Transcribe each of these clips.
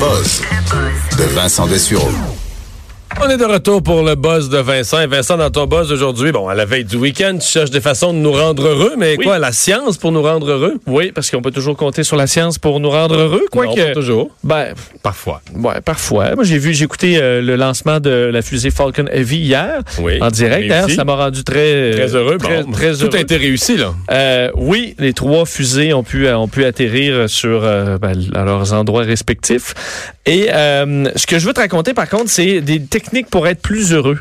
buzz de Vincent Dessureau. On est de retour pour le buzz de Vincent. Et Vincent, dans ton buzz aujourd'hui, bon, à la veille du week-end, tu cherches des façons de nous rendre heureux, mais Oui. quoi, la science pour nous rendre heureux? Oui, parce qu'on peut toujours compter sur la science pour nous rendre heureux, Non, quoique. pas toujours. Ben, Parfois. ouais, parfois. Moi, j'ai vu, j'ai écouté euh, le lancement de la fusée Falcon Heavy hier, Oui. en direct. Réussi. ça m'a rendu très, Très heureux. Très, Bon, très Tout heureux. a été réussi, là. Euh, oui, les trois fusées ont pu, ont pu atterrir sur euh, ben, à leurs endroits respectifs. Et euh, ce que je veux te raconter, par contre, c'est des techniques pour être plus heureux,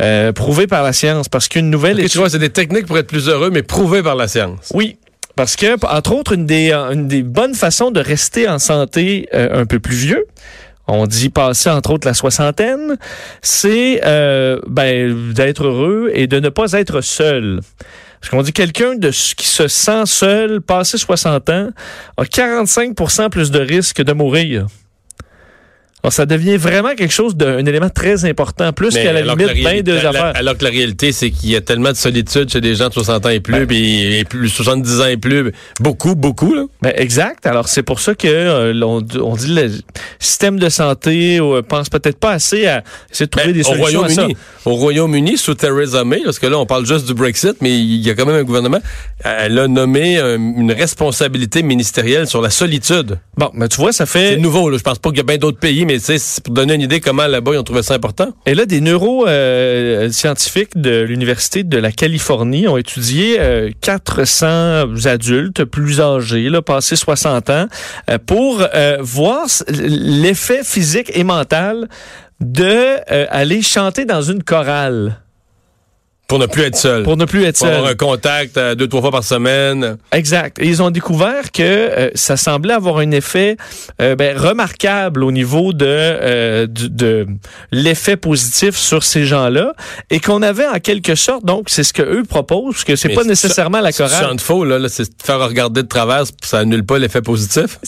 euh, prouvées par la science, parce qu'une nouvelle Ok, étude- tu vois, c'est des techniques pour être plus heureux, mais prouvées par la science. Oui. Parce que, entre autres, une des, euh, une des bonnes façons de rester en santé euh, un peu plus vieux, on dit passer entre autres la soixantaine, c'est euh, ben, d'être heureux et de ne pas être seul. Parce qu'on dit quelqu'un de qui se sent seul, passé 60 ans, a 45% plus de risque de mourir. Alors, ça devient vraiment quelque chose d'un élément très important, plus qu'à la limite bien réalité- deux la- affaires. alors que la réalité, c'est qu'il y a tellement de solitude chez des gens de 60 ans et plus, Ben. puis et plus 70 ans et plus. Beaucoup, beaucoup, là. Ben, exact. Alors, c'est pour ça que euh, on, dit le système de santé euh, pense peut-être pas assez à essayer de trouver Ben, des au solutions à ça. Royaume-Uni, au Royaume-Uni, sous Theresa May, parce que là, on parle juste du Brexit, mais il y a quand même un gouvernement. Elle a nommé euh, une responsabilité ministérielle sur la solitude. Bon, mais tu vois, ça C'est fait... nouveau, là. Je pense pas qu'il y a bien d'autres pays, mais c'est pour donner une idée comment là-bas ils ont trouvé ça important. Et là, des neuroscientifiques de l'Université de la Californie ont étudié euh, 400 adultes plus âgés, là, passés 60 ans, euh, pour euh, voir l'effet physique et mental de euh, aller chanter dans une chorale Pour ne plus être seul. pour ne plus être Pour seul. avoir un contact euh, deux, trois fois par semaine. Exact. Et ils ont découvert que euh, ça semblait avoir un effet euh, ben, remarquable au niveau de, euh, du- de l'effet positif sur ces gens-là et qu'on avait en quelque sorte, donc c'est ce que eux proposent, parce que c'est pas nécessairement la Si tu chorale. chantes faux, là, là, c'est faire regarder de travers, ça annule pas l'effet positif.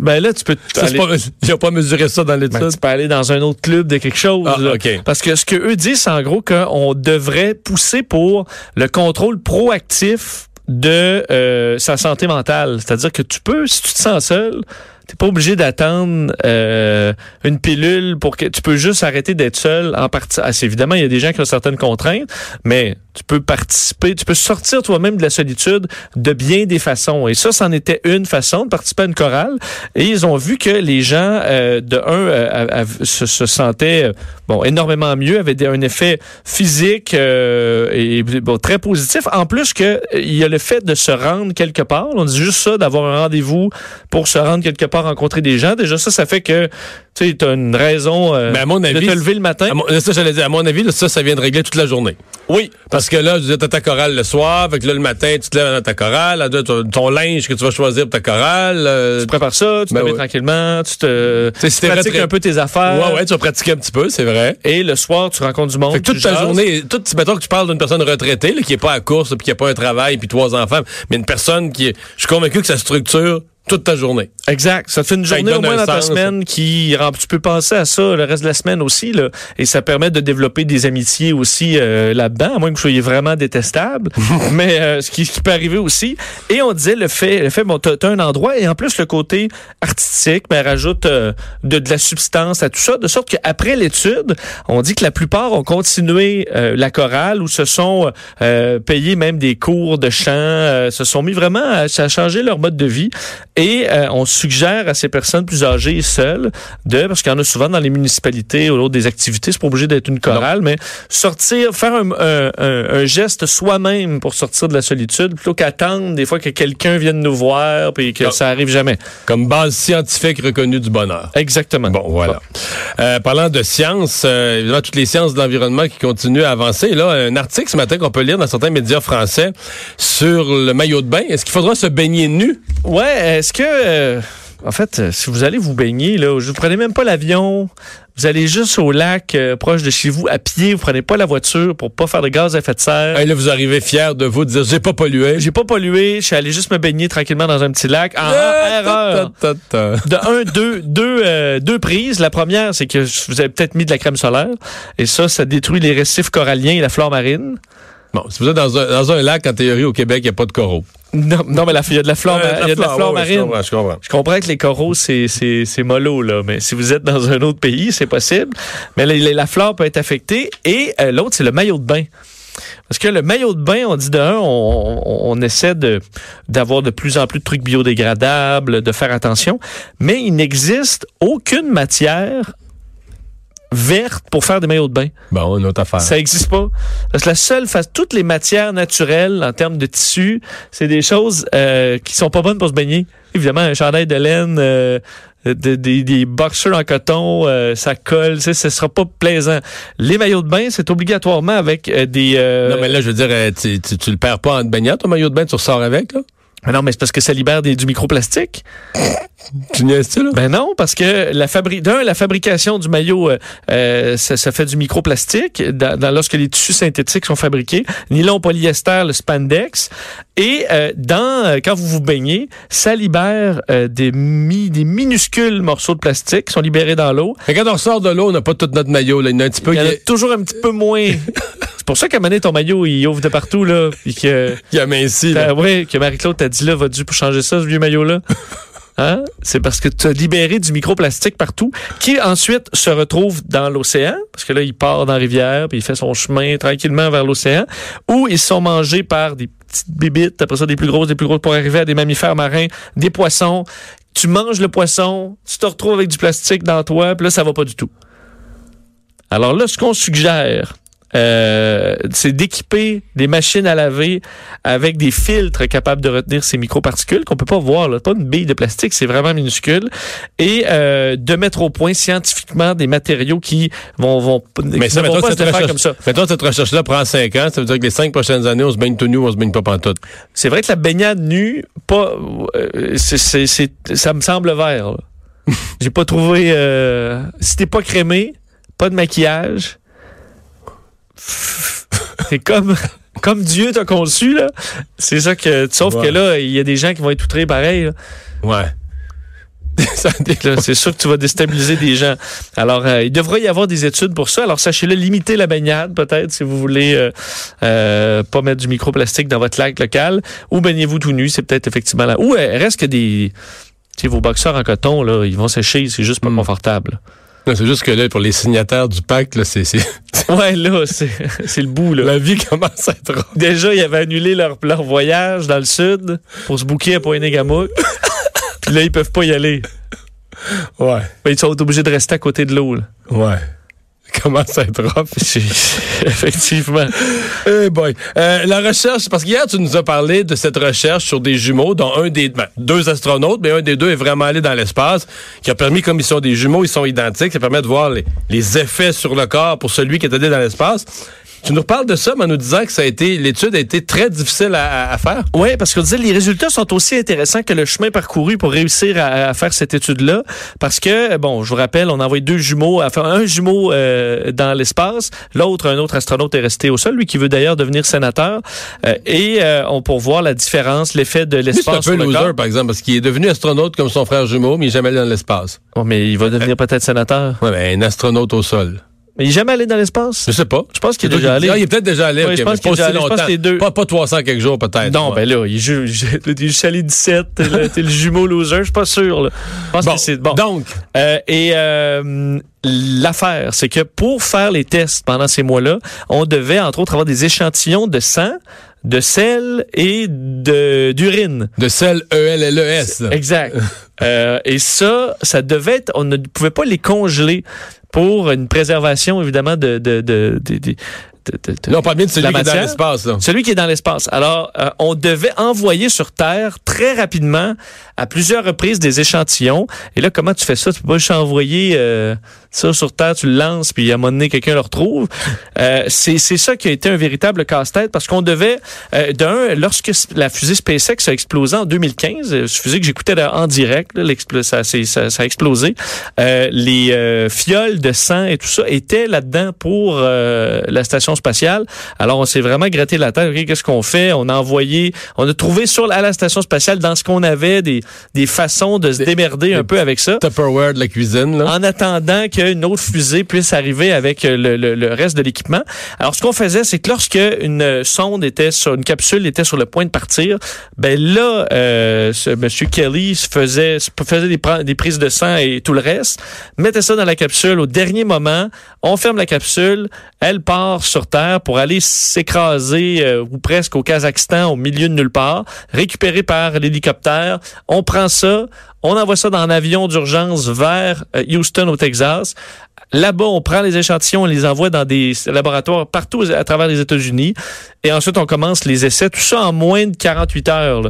Ben là, tu peux Ça, c'est aller, pas, ils ont pas mesuré ça dans ben, l'étude. tu peux aller dans un autre club de quelque chose. Ah, là. OK. Parce que ce que eux disent, c'est en gros qu'on devrait pousser pour le contrôle proactif de euh, sa santé mentale. C'est-à-dire que tu peux, si tu te sens seul, t'es pas obligé d'attendre euh, une pilule pour que tu peux juste arrêter d'être seul en partie. Ah, évidemment, il y a des gens qui ont certaines contraintes, mais tu peux participer, tu peux sortir toi-même de la solitude de bien des façons. Et ça, c'en était une façon de participer à une chorale. Et ils ont vu que les gens, euh, de un, euh, se, se sentaient bon énormément mieux, avaient un effet physique euh, et bon, très positif. En plus que il y a le fait de se rendre quelque part. On dit juste ça, d'avoir un rendez-vous pour se rendre quelque part, rencontrer des gens. Déjà ça, ça fait que tu as une raison euh, Mais à mon de avis, te lever le matin. À mon, ça, j'allais dire, à mon avis, là, ça, ça vient de régler toute la journée. Oui, Parce que là, tu as ta chorale le soir, fait que là, le matin, tu te lèves dans ta chorale, ton, ton linge que tu vas choisir pour ta chorale. euh, tu prépares ça, tu Ben te mets ouais. tranquillement, tu te Tu si pratiques un peu tes affaires. ouais, ouais, tu vas pratiquer un petit peu, c'est vrai. Et le soir, tu rencontres du monde. Fait que toute ta jases. journée, toute, mettons que tu parles d'une personne retraitée, là, qui est pas à course, puis qui a pas un travail, puis trois enfants, mais une personne qui est, je suis convaincu que ça structure toute ta journée. Exact. Ça te fait une Ça journée au moins dans ta semaine qui rend, tu peux penser à ça le reste de la semaine aussi, là. Et ça permet de développer des amitiés aussi euh, là-dedans, à moins que vous soyez vraiment détestable. Mais euh, ce, qui, ce qui peut arriver aussi. Et on disait le fait, le fait, bon, t'as as un endroit et en plus le côté artistique, ben, rajoute euh, de, de la substance à tout ça, de sorte qu'après l'étude, on dit que la plupart ont continué euh, la chorale ou se sont euh, payés même des cours de chant, euh, se sont mis vraiment à, à changer leur mode de vie. Et euh, on suggère à ces personnes plus âgées et seules de, parce qu'il y en a souvent dans les municipalités ou l'autre des activités, c'est pas obligé d'être une chorale, mais sortir, faire un, un- un- un geste soi-même pour sortir de la solitude, plutôt qu'attendre des fois que quelqu'un vienne nous voir puis que Non. ça arrive jamais. Comme base scientifique reconnue du bonheur. Exactement. Bon, voilà. Euh, parlant de sciences, euh, évidemment, toutes les sciences de l'environnement qui continuent à avancer. Là, un article ce matin qu'on peut lire dans certains médias français sur le maillot de bain. Est-ce qu'il faudra se baigner nu? Ouais, est-ce que... euh, en fait, euh, si vous allez vous baigner, là, vous prenez même pas l'avion, vous allez juste au lac euh, proche de chez vous à pied, vous prenez pas la voiture pour pas faire de gaz à effet de serre. Hey, là, vous arrivez fier de vous de dire j'ai pas pollué. J'ai pas pollué, je suis allé juste me baigner tranquillement dans un petit lac. En erreur. De un, deux, deux, euh, deux prises. La première, c'est que vous avez peut-être mis de la crème solaire. Et ça, ça détruit les récifs coralliens et la flore marine. Bon, si vous êtes dans un, dans un lac, en théorie, au Québec, il n'y a pas de coraux. Non, non mais il y a de la flore, Euh, il y a de la flore ouais, Je marine. comprends, je comprends. Je comprends que les coraux, c'est, c'est, c'est mollo, là. Mais si vous êtes dans un autre pays, c'est possible. Mais la, la- la flore peut être affectée. Et euh, l'autre, c'est le maillot de bain. Parce que le maillot de bain, on dit de un, on, on- on essaie de, d'avoir de plus en plus de trucs biodégradables, de faire attention. Mais il n'existe aucune matière verte pour faire des maillots de bain. Bon, une autre affaire. Ça existe pas. Parce que la seule face, toutes les matières naturelles en termes de tissu, c'est des choses euh, qui sont pas bonnes pour se baigner. Évidemment, un chandail de laine, euh, de- des, des boxers en coton, euh, ça colle, tu sais, ce sera pas plaisant. Les maillots de bain, c'est obligatoirement avec euh, des. euh, Non, mais là, je veux dire, euh, tu, tu, tu le perds pas en te baignant, ton maillot de bain, tu ressors avec, là? Mais non, mais c'est parce que ça libère des, du microplastique. Tu niaises-tu, là? Ben non, parce que la fabri d'un, la fabrication du maillot, euh, euh, ça, ça fait du microplastique dans, dans- lorsque les tissus synthétiques sont fabriqués. Nylon, polyester, le spandex. Et euh, dans euh, quand vous vous baignez, ça libère euh, des, mi- des minuscules morceaux de plastique qui sont libérés dans l'eau. Mais quand on ressort de l'eau, on n'a pas tout notre maillot, là. Il y en a un petit peu, Il y en a- toujours un petit peu moins. C'est pour ça qu'à donné, ton maillot, il ouvre de partout, là. Puis que, il y a minci, là. Ouais, que Marie-Claude t'a dit là, va dû pour changer ça, ce vieux maillot-là? Hein? C'est parce que tu as libéré du microplastique partout, qui ensuite se retrouve dans l'océan, parce que là, il part dans la rivière, puis il fait son chemin tranquillement vers l'océan, où ils sont mangés par des petites bébites, après ça, des plus grosses, des plus grosses, pour arriver à des mammifères marins, des poissons. Tu manges le poisson, tu te retrouves avec du plastique dans toi, puis là, ça va pas du tout. Alors là, ce qu'on suggère, euh, c'est d'équiper des machines à laver avec des filtres capables de retenir ces microparticules qu'on peut pas voir. Là. Pas une bille de plastique, c'est vraiment minuscule. Et euh, de mettre au point scientifiquement des matériaux qui vont, vont, Mais ça, ne vont mettons, pas se comme ça. mettons, cette recherche-là prend cinq ans. Ça veut dire que les cinq prochaines années, on se baigne tout nu, on se baigne pas pantoute. C'est vrai que la baignade nue, pas, euh, c'est, c'est, c'est- ça me semble vert. là. J'ai pas trouvé. Euh, si t'es pas crémé, pas de maquillage, c'est comme comme Dieu t'a conçu là. C'est ça que. Sauf Ouais. que là, il y a des gens qui vont être outrés pareil. là. Ouais. C'est sûr que tu vas déstabiliser des gens. Alors, euh, il devrait y avoir des études pour ça. Alors, sachez-le, limitez la baignade, peut-être, si vous voulez euh, euh, pas mettre du microplastique dans votre lac local. Ou baignez-vous tout nu, c'est peut-être effectivement là. Ou reste que des... Tu sais, vos boxeurs en coton, là, ils vont sécher, c'est juste pas Mm. confortable. Non, C'est juste que là, pour les signataires du pacte, là, c'est, c'est- Ouais, là, c'est c'est le bout, là. la vie commence à être... Déjà, ils avaient annulé leur, leur voyage dans le sud pour se bouquer à Pointe-Gamouk. Puis là, ils peuvent pas y aller. Ouais. Ben, Ils sont obligés de rester à côté de l'eau, là. Ouais. Ça commence à être rough. Effectivement. Eh boy. Euh, la recherche, parce qu'hier, tu nous as parlé de cette recherche sur des jumeaux, dont un des ben, deux astronautes, mais un des deux est vraiment allé dans l'espace, qui a permis, comme ils sont des jumeaux, ils sont identiques, ça permet de voir les, les effets sur le corps pour celui qui est allé dans l'espace. Tu nous reparles de ça, mais en nous disant que ça a été, l'étude a été très difficile à, à- faire? Oui, parce qu'on disait les résultats sont aussi intéressants que le chemin parcouru pour réussir à, à faire cette étude-là. Parce que, bon, je vous rappelle, on a envoyé deux jumeaux, à faire un jumeau euh, dans l'espace, l'autre, un autre astronaute est resté au sol, lui qui veut d'ailleurs devenir sénateur. Euh, et euh, on pour voir la différence, l'effet de Lui, c'est un l'espace peu sur le loser, corps. par exemple, parce qu'il est devenu astronaute comme son frère jumeau, mais il est jamais allé dans l'espace. Oh, mais il va devenir peut-être sénateur. Ouais, ben, un astronaute au sol. Mais il est jamais allé dans l'espace? Je sais pas. Je pense qu'il est déjà allé. Ah, il est peut-être déjà allé. Ouais, ok, je pense qu'il est pas déjà aussi allé. Je pense longtemps. deux- Pas, pas 300 quelques jours, peut-être. Non, Ouais. ben là, il joue, il est allé 17, t'es le, t'es le jumeau loser, je suis pas sûr. Là. Je pense Bon, que c'est bon. donc, Euh, et euh, l'affaire, c'est que pour faire les tests pendant ces mois-là, on devait entre autres avoir des échantillons de sang, de sel et de d'urine. de sel E E-L-L-E-S. Exact. Euh, et ça, ça devait être, on ne pouvait pas les congeler pour une préservation évidemment de, de, de, de- de- de- de- Là, on parle bien de celui qui est dans l'espace. Celui qui est dans l'espace. Alors, euh, on devait envoyer sur Terre très rapidement, à plusieurs reprises, des échantillons. Et là, comment tu fais ça? Tu peux pas juste envoyer euh, ça sur Terre, tu le lances, puis à un moment donné, quelqu'un le retrouve. Euh, c'est c'est ça qui a été un véritable casse-tête, parce qu'on devait, euh, d'un, lorsque la fusée SpaceX a explosé en 2015, euh, fusée que j'écoutais en direct, là, ça, ça, ça a explosé, euh, les euh, fioles de sang et tout ça étaient là-dedans pour euh, la station spatiale. Alors, on s'est vraiment gratté la tête. Qu'est-ce qu'on fait? On a envoyé, on a trouvé sur à la station spatiale, dans ce qu'on avait, des, des façons de se Des- démerder un peu avec ça. Tupperware de la cuisine. Là. En attendant qu'une autre fusée puisse arriver avec euh, le, le- le reste de l'équipement. Alors, ce qu'on faisait, c'est que lorsque une sonde était sur une capsule était sur le point de partir, ben là, euh, ce monsieur Kelly se faisait se faisait des, des prises de sang et tout le reste, mettait ça dans la capsule au dernier moment. On ferme la capsule, elle part sur Pour aller s'écraser euh, ou presque au Kazakhstan, au milieu de nulle part, récupérée par l'hélicoptère. On prend ça, on envoie ça dans un avion d'urgence vers euh, Houston, au Texas. Là-bas, on prend les échantillons, on les envoie dans des laboratoires partout à travers les États-Unis. Et ensuite, on commence les essais. Tout ça en moins de 48 heures.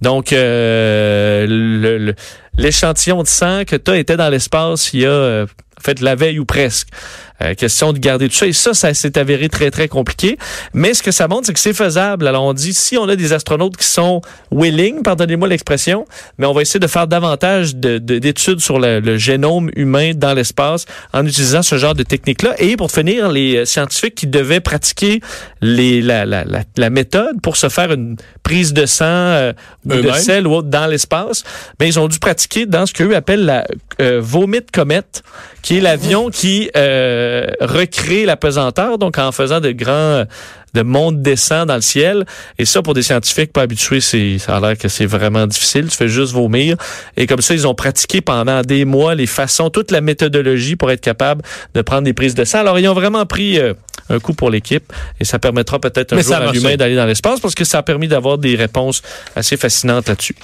Donc, euh, l'échantillon de sang que tu as était dans l'espace il y a, la veille ou presque. Euh, question de garder tout ça. Et ça, ça s'est avéré très, très compliqué. Mais ce que ça montre, c'est que c'est faisable. Alors, on dit, si on a des astronautes qui sont willing, pardonnez-moi l'expression, mais on va essayer de faire davantage de- de- d'études sur le, le génome humain dans l'espace en utilisant ce genre de technique-là. Et pour finir, les euh, scientifiques qui devaient pratiquer les, la, la, la, la méthode pour se faire une prise de sang euh, ou de sel ou autre dans l'espace, ben, ils ont dû pratiquer dans ce qu'eux appellent la euh, Vomit Comet, qui est l'avion qui euh, recrée la pesanteur, donc en faisant de grands de monte descend dans le ciel. Et ça pour des scientifiques pas habitués c'est ça a l'air que c'est vraiment difficile. Tu fais juste vomir. Et comme ça ils ont pratiqué pendant des mois les façons toute la méthodologie pour être capable de prendre des prises de sang. Alors ils ont vraiment pris euh, un coup pour l'équipe. Et ça permettra peut-être un Mais jour à l'humain d'aller dans l'espace parce que ça a permis d'avoir des réponses assez fascinantes là-dessus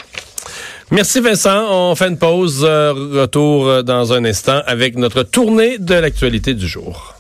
Merci Vincent. On fait une pause. euh, retour euh, dans un instant avec notre tournée de l'actualité du jour.